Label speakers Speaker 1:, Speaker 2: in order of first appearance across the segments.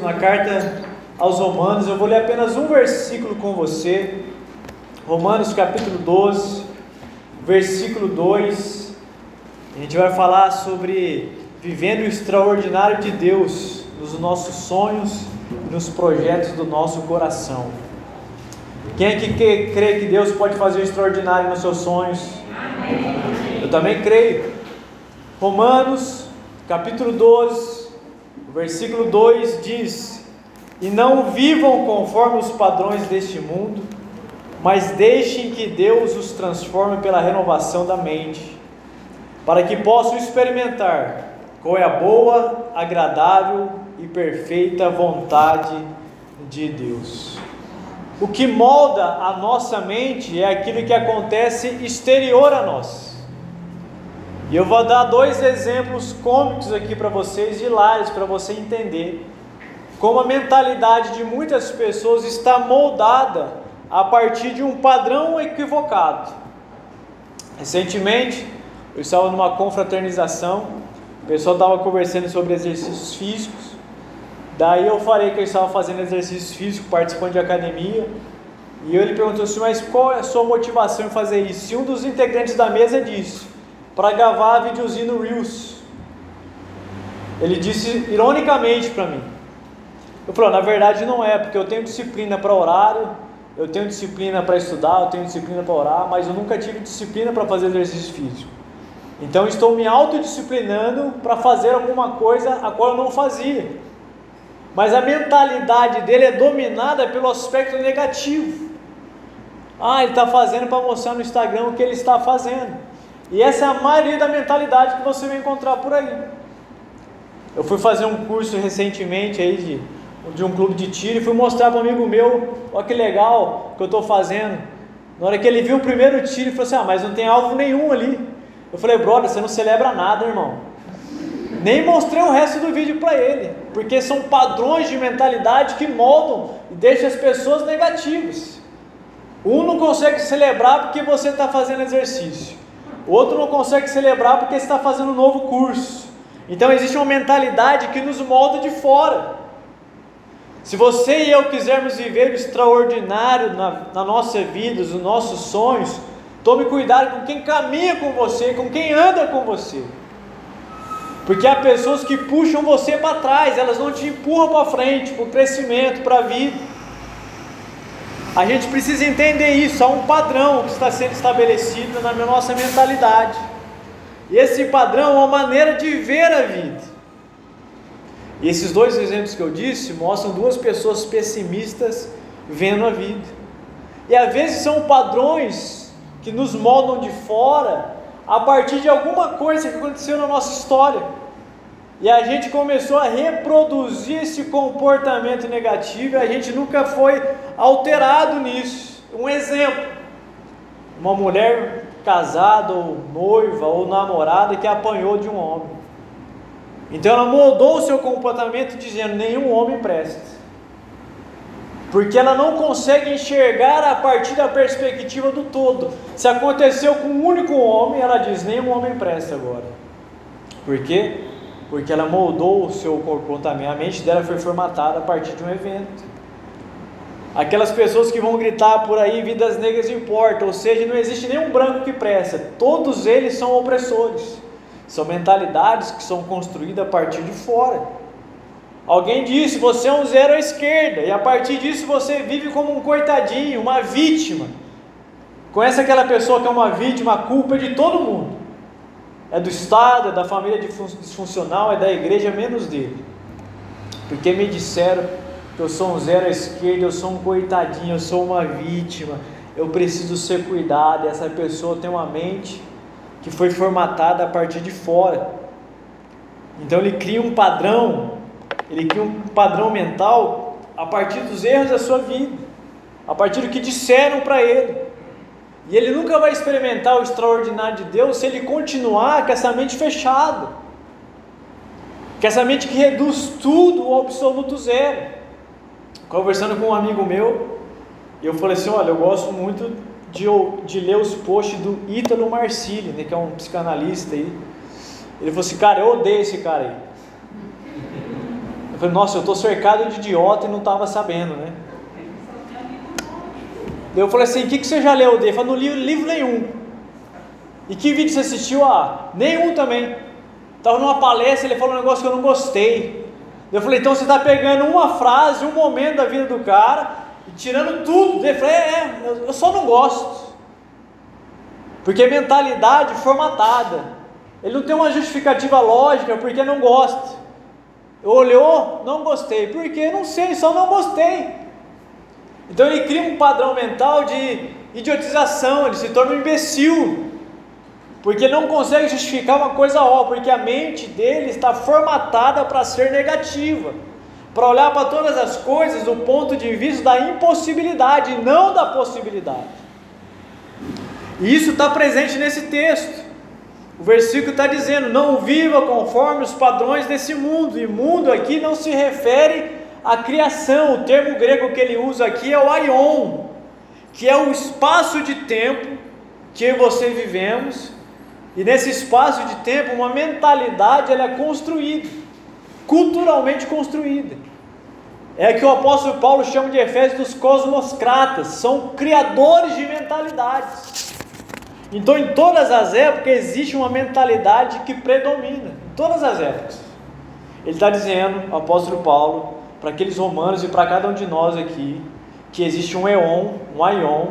Speaker 1: Na carta aos Romanos, eu vou ler apenas um versículo com você. Romanos capítulo 12, versículo 2. A gente vai falar sobre vivendo o extraordinário de Deus nos nossos sonhos, nos projetos do nosso coração. Quem é que crê que Deus pode fazer o extraordinário nos seus sonhos? Eu também creio. Romanos capítulo 12, versículo 2 diz: E não vivam conforme os padrões deste mundo, mas deixem que Deus os transforme pela renovação da mente, para que possam experimentar qual é a boa, agradável e perfeita vontade de Deus. O que molda a nossa mente é aquilo que acontece exterior a nós. E eu vou dar dois exemplos cômicos aqui para vocês, hilários, para você entender como a mentalidade de muitas pessoas está moldada a partir de um padrão equivocado. Recentemente, eu estava numa confraternização, o pessoal estava conversando sobre exercícios físicos, daí eu falei que eu estava fazendo exercício físico, participando de academia, e ele perguntou assim, mas qual é a sua motivação em fazer isso? E um dos integrantes da mesa disse, para gravar videozinho no Reels. Ele disse ironicamente para mim. Eu falei, na verdade não é, porque eu tenho disciplina para horário, eu tenho disciplina para estudar, eu tenho disciplina para orar, mas eu nunca tive disciplina para fazer exercício físico. Então estou me autodisciplinando para fazer alguma coisa a qual eu não fazia. Mas a mentalidade dele é dominada pelo aspecto negativo. Ah, ele está fazendo para mostrar no Instagram o que ele está fazendo. E essa é a maioria da mentalidade que você vai encontrar por aí. Eu fui fazer um curso recentemente aí de, de um clube de tiro e fui mostrar para um amigo meu, olha que legal que eu estou fazendo. Na hora que ele viu o primeiro tiro, ele falou assim: Ah, mas não tem alvo nenhum ali. Eu falei, brother, você não celebra nada, irmão. Nem mostrei o resto do vídeo para ele, porque são padrões de mentalidade que moldam e deixam as pessoas negativas. Um não consegue celebrar porque você está fazendo exercício. O outro não consegue celebrar porque está fazendo um novo curso. Então existe uma mentalidade que nos molda de fora. Se você e eu quisermos viver o extraordinário na, na nossa vida, os nossos sonhos, tome cuidado com quem caminha com você, com quem anda com você. Porque há pessoas que puxam você para trás, elas não te empurram para frente, para o crescimento, para a vida. A gente precisa entender isso, há um padrão que está sendo estabelecido na nossa mentalidade. E esse padrão é uma maneira de ver a vida. E esses dois exemplos que eu disse mostram duas pessoas pessimistas vendo a vida. E às vezes são padrões que nos moldam de fora a partir de alguma coisa que aconteceu na nossa história. E a gente começou a reproduzir esse comportamento negativo e a gente nunca foi alterado nisso. Um exemplo: uma mulher casada, ou noiva, ou namorada que apanhou de um homem. Então ela mudou o seu comportamento dizendo: nenhum homem presta. Porque ela não consegue enxergar a partir da perspectiva do todo. Se aconteceu com um único homem, ela diz: nenhum homem presta agora. Por quê? Porque ela moldou o seu comportamento, a mente dela foi formatada a partir de um evento. Aquelas pessoas que vão gritar por aí, vidas negras importam, ou seja, não existe nenhum branco que presta, todos eles são opressores, são mentalidades que são construídas a partir de fora. Alguém disse, você é um zero à esquerda, e a partir disso você vive como um coitadinho, uma vítima. Conhece aquela pessoa que é uma vítima, a culpa é de todo mundo é do Estado, é da família disfuncional, é da igreja, menos dele. Porque me disseram que eu sou um zero à esquerda, eu sou um coitadinho, eu sou uma vítima, eu preciso ser cuidado. Essa pessoa tem uma mente que foi formatada a partir de fora. Então ele cria um padrão, ele cria um padrão mental a partir dos erros da sua vida, a partir do que disseram para ele. E ele nunca vai experimentar o extraordinário de Deus se ele continuar com essa mente fechada. Com essa mente que reduz tudo ao absoluto zero. Conversando com um amigo meu, eu falei assim: olha, eu gosto muito de, de ler os posts do Ítalo Marcilli, né, que é um psicanalista aí. Ele falou assim: cara, eu odeio esse cara aí. Eu falei, nossa, eu estou cercado de idiota e não estava sabendo, né? Eu falei assim, o que, que você já leu dele? Ele falou, não li livro nenhum. E que vídeo você assistiu? Ah, nenhum também. Estava numa palestra, ele falou um negócio que eu não gostei. Eu falei, então você está pegando uma frase, um momento da vida do cara e tirando tudo. Ele falou, é, é eu só não gosto. Porque é mentalidade formatada. Ele não tem uma justificativa lógica porque não gosta. Olhou, não gostei. Por quê? Não sei, só não gostei. Então ele cria um padrão mental de idiotização, ele se torna um imbecil, porque não consegue justificar uma coisa ó, porque a mente dele está formatada para ser negativa, para olhar para todas as coisas do ponto de vista da impossibilidade, não da possibilidade. E isso está presente nesse texto. O versículo está dizendo: não viva conforme os padrões desse mundo, e mundo aqui não se refere a criação, o termo grego que ele usa aqui é o aion, que é o espaço de tempo que eu e você vivemos, e nesse espaço de tempo uma mentalidade ela é construída, culturalmente construída. É que o apóstolo Paulo chama de Efésios dos cosmocratas, são criadores de mentalidades. Então, em todas as épocas, existe uma mentalidade que predomina, em todas as épocas. Ele está dizendo, o apóstolo Paulo, para aqueles romanos e para cada um de nós aqui, que existe um eon, um aion,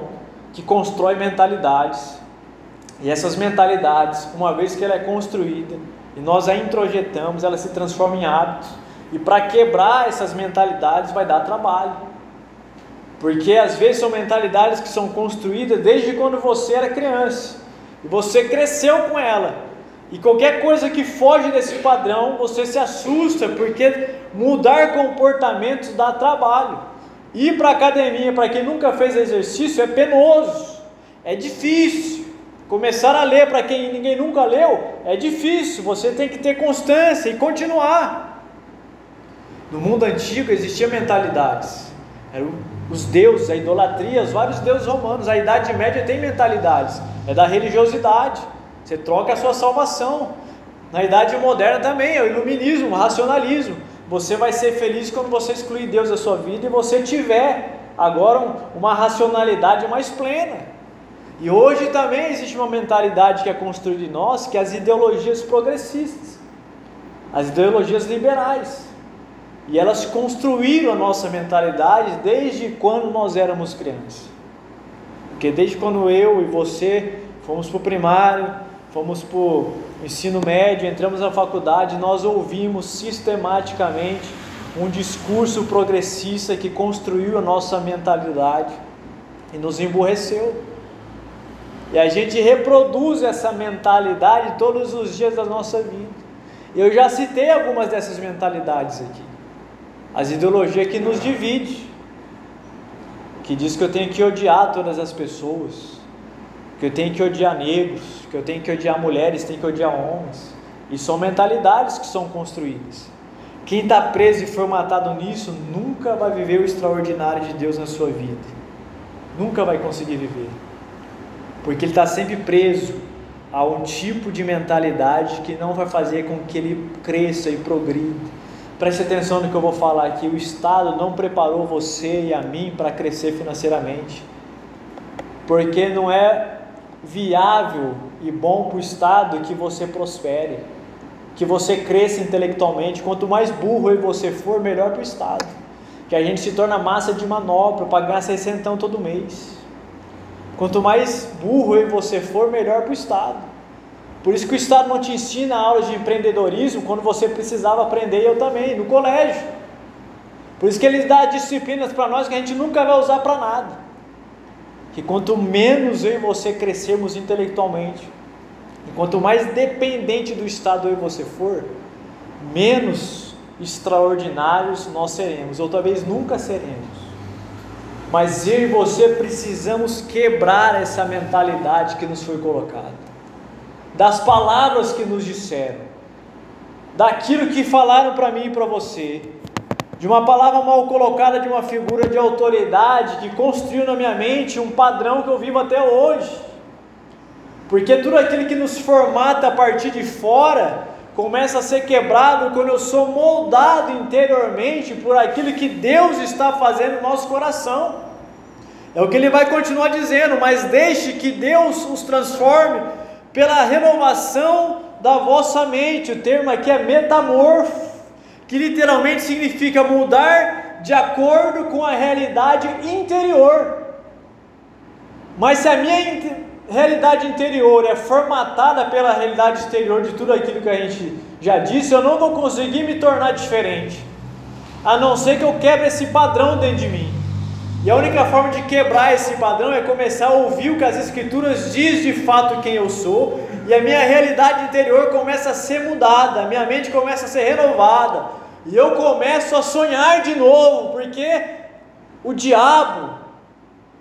Speaker 1: que constrói mentalidades. E essas mentalidades, uma vez que ela é construída e nós a introjetamos, ela se transforma em hábitos. E para quebrar essas mentalidades vai dar trabalho. Porque às vezes são mentalidades que são construídas desde quando você era criança. E você cresceu com ela. E qualquer coisa que foge desse padrão, você se assusta, porque mudar comportamentos dá trabalho. Ir para a academia, para quem nunca fez exercício, é penoso, é difícil. Começar a ler para quem ninguém nunca leu, é difícil, você tem que ter constância e continuar. No mundo antigo existiam mentalidades, eram os deuses, a idolatria, os vários deuses romanos. A Idade Média tem mentalidades, é da religiosidade. Você troca a sua salvação. Na idade moderna também, é o iluminismo, o racionalismo. Você vai ser feliz quando você excluir Deus da sua vida e você tiver agora uma racionalidade mais plena. E hoje também existe uma mentalidade que é construída em nós, que é as ideologias progressistas, as ideologias liberais. E elas construíram a nossa mentalidade desde quando nós éramos crianças. Porque desde quando eu e você fomos para o primário, fomos para o ensino médio, entramos na faculdade, nós ouvimos sistematicamente um discurso progressista que construiu a nossa mentalidade e nos emburreceu. E a gente reproduz essa mentalidade todos os dias da nossa vida. Eu já citei algumas dessas mentalidades aqui. As ideologias que nos divide, que diz que eu tenho que odiar todas as pessoas, que eu tenho que odiar negros, que eu tenho que odiar mulheres, tenho que odiar homens. E são mentalidades que são construídas. Quem está preso e formatado nisso nunca vai viver o extraordinário de Deus na sua vida. Nunca vai conseguir viver. Porque ele está sempre preso a um tipo de mentalidade que não vai fazer com que ele cresça e progrida. Preste atenção no que eu vou falar aqui. O Estado não preparou você e a mim para crescer financeiramente. Porque não é viável e bom para o Estado que você prospere, que você cresça intelectualmente. Quanto mais burro você for, melhor para o Estado. Que a gente se torna massa de manobra para ganhar 600 todo mês. Quanto mais burro você for, melhor para o Estado. Por isso que o Estado não te ensina aulas de empreendedorismo quando você precisava aprender, eu também, no colégio. Por isso que ele dá disciplinas para nós que a gente nunca vai usar para nada que quanto menos eu e você crescermos intelectualmente, e quanto mais dependente do Estado eu e você for, menos extraordinários nós seremos, ou talvez nunca seremos. Mas eu e você precisamos quebrar essa mentalidade que nos foi colocada, das palavras que nos disseram, daquilo que falaram para mim e para você, de uma palavra mal colocada de uma figura de autoridade que construiu na minha mente um padrão que eu vivo até hoje. Porque tudo aquilo que nos formata a partir de fora começa a ser quebrado quando eu sou moldado interiormente por aquilo que Deus está fazendo no nosso coração. É o que ele vai continuar dizendo, mas deixe que Deus os transforme pela renovação da vossa mente. O termo aqui é metamorfo, que literalmente significa mudar de acordo com a realidade interior. Mas se a minha realidade interior é formatada pela realidade exterior de tudo aquilo que a gente já disse, eu não vou conseguir me tornar diferente, a não ser que eu quebre esse padrão dentro de mim. E a única forma de quebrar esse padrão é começar a ouvir o que as Escrituras diz de fato quem eu sou, e a minha realidade interior começa a ser mudada, a minha mente começa a ser renovada, e eu começo a sonhar de novo, porque o diabo,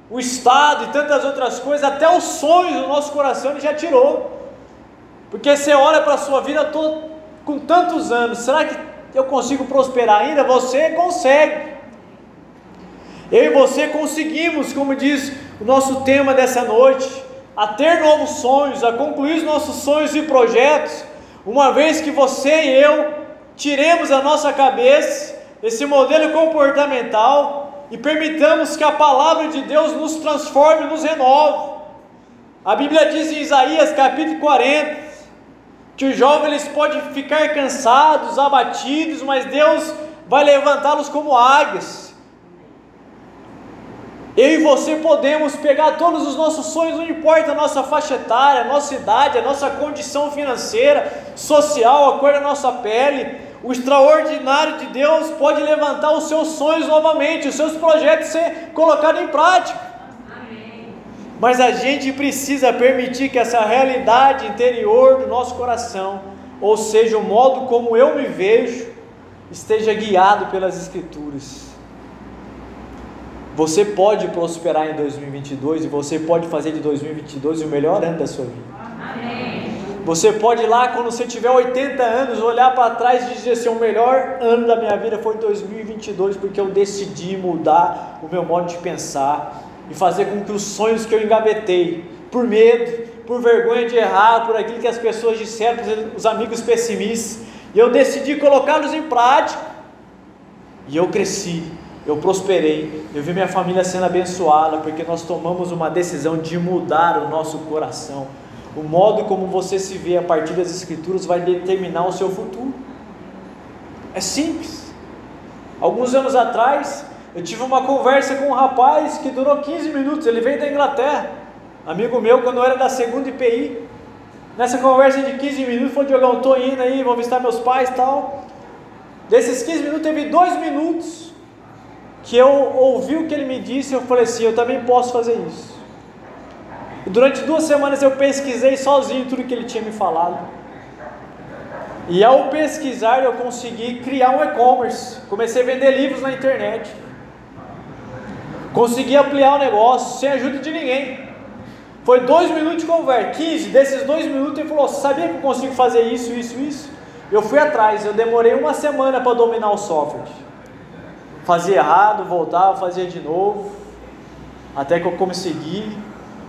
Speaker 1: o Estado e tantas outras coisas, até os sonhos do nosso coração ele já tirou. Porque você olha para a sua vida tô com tantos anos, será que eu consigo prosperar ainda? Você consegue. Eu e você conseguimos, como diz o nosso tema dessa noite, a ter novos sonhos, a concluir os nossos sonhos e projetos, uma vez que você e eu tiremos a nossa cabeça esse modelo comportamental e permitamos que a palavra de Deus nos transforme, nos renove. A Bíblia diz em Isaías capítulo 40 que os jovens podem ficar cansados, abatidos, mas Deus vai levantá-los como águias. Eu e você podemos pegar todos os nossos sonhos, não importa a nossa faixa etária, a nossa idade, a nossa condição financeira, social, a cor da nossa pele. O extraordinário de Deus pode levantar os seus sonhos novamente, os seus projetos ser colocados em prática. Amém. Mas a gente precisa permitir que essa realidade interior do nosso coração, ou seja, o modo como eu me vejo, esteja guiado pelas Escrituras. Você pode prosperar em 2022 e você pode fazer de 2022 o melhor ano da sua vida. Amém. Você pode ir lá quando você tiver 80 anos, olhar para trás e dizer assim: o melhor ano da minha vida foi 2022 porque eu decidi mudar o meu modo de pensar e fazer com que os sonhos que eu engavetei, por medo, por vergonha de errar, por aquilo que as pessoas disseram, os amigos pessimistas, e eu decidi colocá-los em prática. E eu cresci eu prosperei, eu vi minha família sendo abençoada, porque nós tomamos uma decisão de mudar o nosso coração. O modo como você se vê a partir das Escrituras vai determinar o seu futuro. É simples. Alguns anos atrás, eu tive uma conversa com um rapaz que durou 15 minutos, ele veio da Inglaterra, amigo meu, quando eu era da segunda IPI. Nessa conversa de 15 minutos, falou: Diogão, estou indo aí, vou visitar meus pais e tal. Desses 15 minutos, teve dois minutos que eu ouvi o que ele me disse e eu falei assim: eu também posso fazer isso. E durante duas semanas eu pesquisei sozinho tudo que ele tinha me falado. E ao pesquisar eu consegui criar um e-commerce. Comecei a vender livros na internet. Consegui ampliar o negócio sem ajuda de ninguém. Foi dois minutos de conversa, 15. Desses dois minutos ele falou: Sabia que eu consigo fazer isso, isso, isso? Eu fui atrás. Eu demorei uma semana para dominar o software fazia errado, voltava, fazia de novo, até que eu consegui,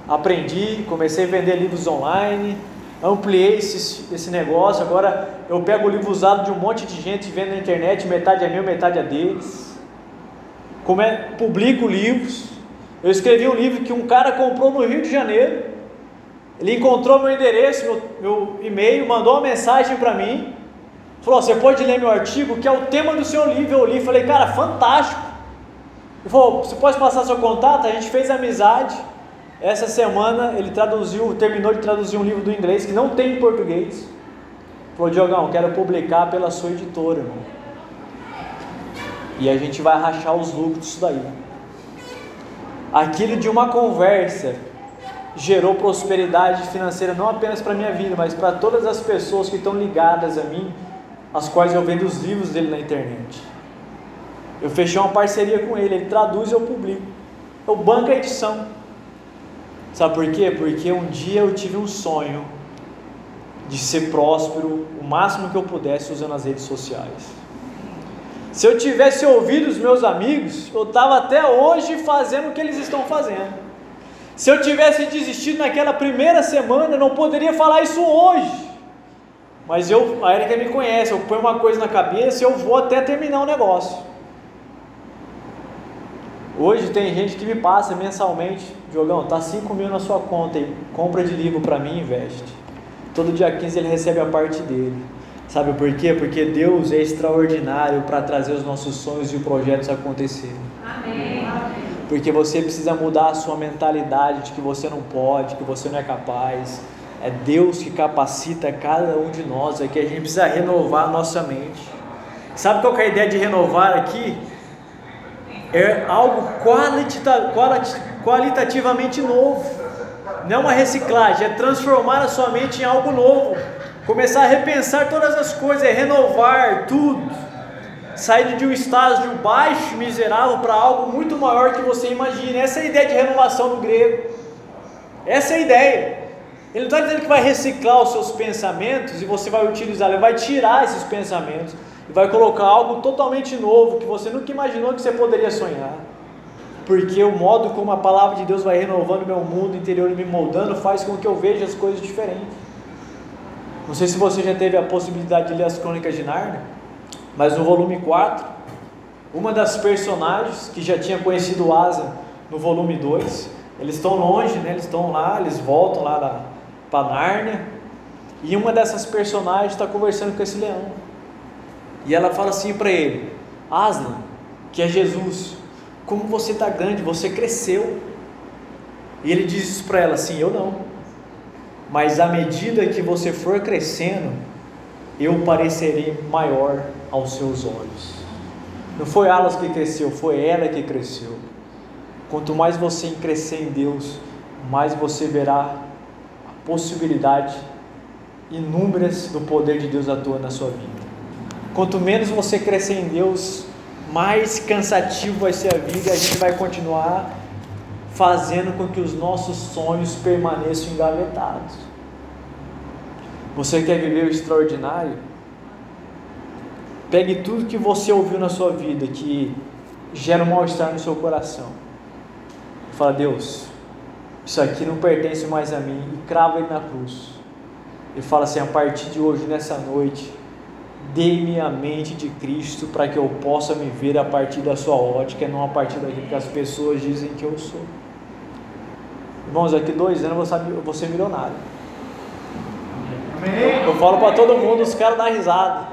Speaker 1: aprendi, comecei a vender livros online, ampliei esse, esse negócio, agora eu pego o livro usado de um monte de gente vendo na internet, metade é meu, metade é deles, Come, publico livros, eu escrevi um livro que um cara comprou no Rio de Janeiro, ele encontrou meu endereço, meu, meu e-mail, mandou uma mensagem para mim, Falou: Você pode ler meu artigo, que é o tema do seu livro. Eu li falei: Cara, fantástico. Ele falou: Você pode passar seu contato? A gente fez amizade. Essa semana ele traduziu, terminou de traduzir um livro do inglês que não tem em português. Falou: Diogão, quero publicar pela sua editora, irmão. E a gente vai rachar os lucros disso daí. Aquilo de uma conversa gerou prosperidade financeira não apenas para minha vida, mas para todas as pessoas que estão ligadas a mim as quais eu vendo os livros dele na internet. Eu fechei uma parceria com ele, ele traduz e eu publico. Eu banco a edição. Sabe por quê? Porque um dia eu tive um sonho de ser próspero o máximo que eu pudesse usando as redes sociais. Se eu tivesse ouvido os meus amigos, eu estava até hoje fazendo o que eles estão fazendo. Se eu tivesse desistido naquela primeira semana, eu não poderia falar isso hoje. Mas eu, a Erika me conhece, eu ponho uma coisa na cabeça e eu vou até terminar o negócio. Hoje tem gente que me passa mensalmente, Diogão, tá 5 mil na sua conta aí, compra de livro para mim e investe. Todo dia 15 ele recebe a parte dele. Sabe por quê? Porque Deus é extraordinário para trazer os nossos sonhos e projetos acontecerem. Amém. Porque você precisa mudar a sua mentalidade de que você não pode, que você não é capaz. É Deus que capacita cada um de nós, é que a gente precisa renovar a nossa mente. Sabe qual é a ideia de renovar aqui? É algo qualita, qualitativamente novo. Não é uma reciclagem, é transformar a sua mente em algo novo. Começar a repensar todas as coisas, é renovar tudo. Sair de um estágio baixo, miserável, para algo muito maior que você imagina. Essa é a ideia de renovação no grego. Essa é a ideia. Ele não está dizendo que vai reciclar os seus pensamentos e você vai utilizar, ele vai tirar esses pensamentos e vai colocar algo totalmente novo que você nunca imaginou que você poderia sonhar. Porque o modo como a palavra de Deus vai renovando meu mundo interior e me moldando faz com que eu veja as coisas diferentes. Não sei se você já teve a possibilidade de ler as Crônicas de Nárnia, mas no volume 4, uma das personagens que já tinha conhecido Asa no volume 2, eles estão longe, né? eles estão lá, eles voltam lá para Nárnia. E uma dessas personagens está conversando com esse leão. E ela fala assim para ele: Aslan, que é Jesus, como você está grande, você cresceu. E ele diz isso para ela assim: Eu não. Mas à medida que você for crescendo, eu parecerei maior aos seus olhos. Não foi Alas que cresceu, foi ela que cresceu. Quanto mais você crescer em Deus, mais você verá possibilidade inúmeras do poder de Deus atuando na sua vida. Quanto menos você crescer em Deus, mais cansativo vai ser a vida e a gente vai continuar fazendo com que os nossos sonhos permaneçam engavetados. Você quer viver o extraordinário? Pegue tudo que você ouviu na sua vida que gera um mal-estar no seu coração. Fala, Deus, isso aqui não pertence mais a mim, e crava ele na cruz. E fala assim: a partir de hoje, nessa noite, dê-me a mente de Cristo para que eu possa me ver a partir da sua ótica, não a partir daquilo que as pessoas dizem que eu sou. Irmãos, daqui dois anos eu vou ser milionário. Eu, eu falo para todo mundo, os caras dão risada.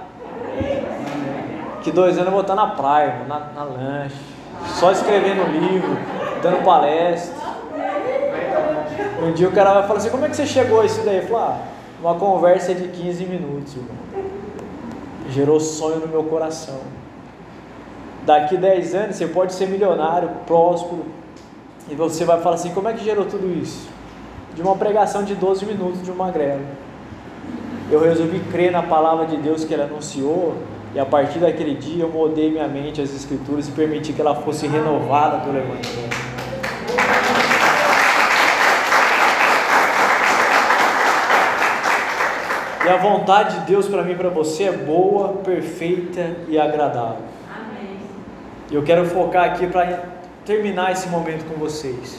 Speaker 1: Que dois anos eu vou estar na praia, na, na lanche, só escrevendo livro, dando palestra. Um dia o cara vai falar assim, como é que você chegou a isso daí? Eu falo, ah, uma conversa de 15 minutos, irmão. Gerou sonho no meu coração. Daqui 10 anos você pode ser milionário, próspero, e você vai falar assim, como é que gerou tudo isso? De uma pregação de 12 minutos de uma greve. Eu resolvi crer na palavra de Deus que ele anunciou, e a partir daquele dia eu mudei minha mente às escrituras e permiti que ela fosse renovada pelo Evangelho. E a vontade de Deus para mim e para você é boa, perfeita e agradável. Amém. Eu quero focar aqui para terminar esse momento com vocês.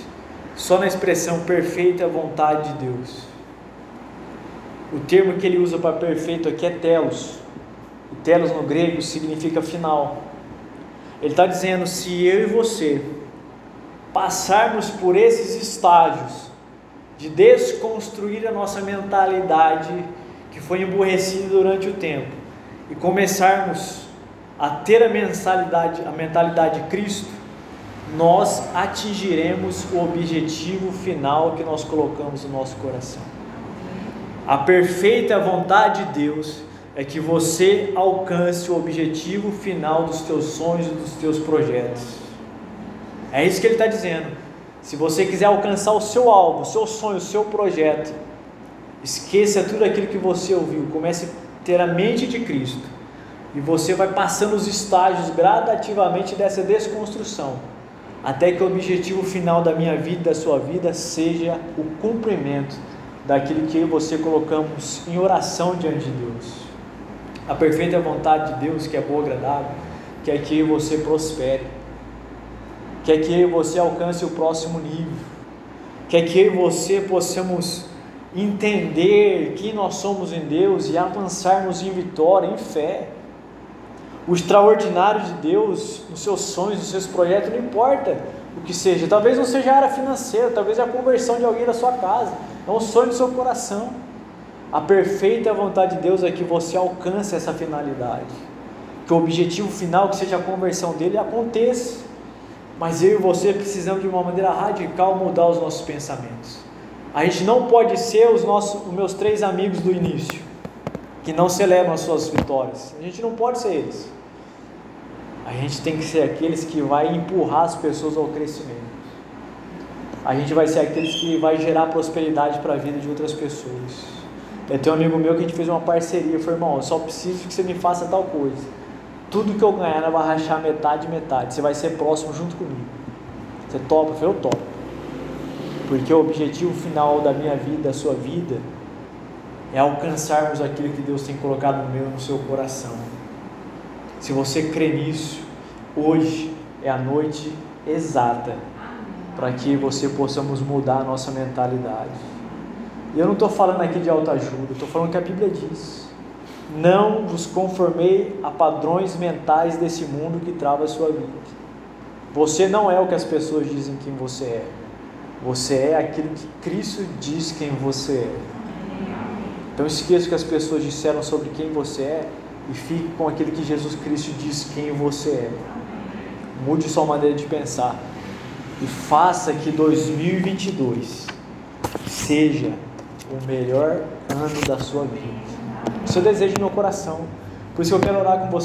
Speaker 1: Só na expressão perfeita vontade de Deus. O termo que ele usa para perfeito aqui é telos. E telos no grego significa final. Ele está dizendo: se eu e você passarmos por esses estágios de desconstruir a nossa mentalidade foi emburrecido durante o tempo e começarmos a ter a mentalidade, a mentalidade de Cristo, nós atingiremos o objetivo final que nós colocamos no nosso coração. A perfeita vontade de Deus é que você alcance o objetivo final dos teus sonhos e dos teus projetos. É isso que ele está dizendo. Se você quiser alcançar o seu alvo, o seu sonho, o seu projeto, Esqueça tudo aquilo que você ouviu, comece a ter a mente de Cristo. E você vai passando os estágios gradativamente dessa desconstrução, até que o objetivo final da minha vida, da sua vida, seja o cumprimento daquilo que eu e você colocamos em oração diante de Deus. A perfeita vontade de Deus, que é boa, agradável, quer que eu e você prospere, quer que eu e você alcance o próximo nível, quer que eu e você possamos entender quem nós somos em Deus e avançarmos em vitória, em fé. O extraordinário de Deus, nos seus sonhos, nos seus projetos, não importa o que seja. Talvez não seja a área financeira, talvez é a conversão de alguém da sua casa. É um sonho do seu coração. A perfeita vontade de Deus é que você alcance essa finalidade. Que o objetivo final, que seja a conversão dele, aconteça. Mas eu e você precisamos de uma maneira radical mudar os nossos pensamentos. A gente não pode ser os, nossos, os meus três amigos do início, que não celebram as suas vitórias. A gente não pode ser eles. A gente tem que ser aqueles que vai empurrar as pessoas ao crescimento. A gente vai ser aqueles que vai gerar prosperidade para a vida de outras pessoas. Eu tenho um amigo meu que a gente fez uma parceria, falou, irmão, eu só preciso que você me faça tal coisa. Tudo que eu ganhar, vai rachar metade metade. Você vai ser próximo junto comigo. Você topa? Eu falei, eu topo. Porque o objetivo final da minha vida, da sua vida, é alcançarmos aquilo que Deus tem colocado no meu no seu coração. Se você crê nisso, hoje é a noite exata para que você possamos mudar a nossa mentalidade. E eu não estou falando aqui de autoajuda, estou falando que a Bíblia diz: Não vos conformei a padrões mentais desse mundo que trava a sua vida. Você não é o que as pessoas dizem quem você é. Você é aquilo que Cristo diz quem você é. Então esqueça o que as pessoas disseram sobre quem você é e fique com aquilo que Jesus Cristo diz quem você é. Mude sua maneira de pensar e faça que 2022 seja o melhor ano da sua vida. Isso eu desejo no meu coração. Por isso eu quero orar com você.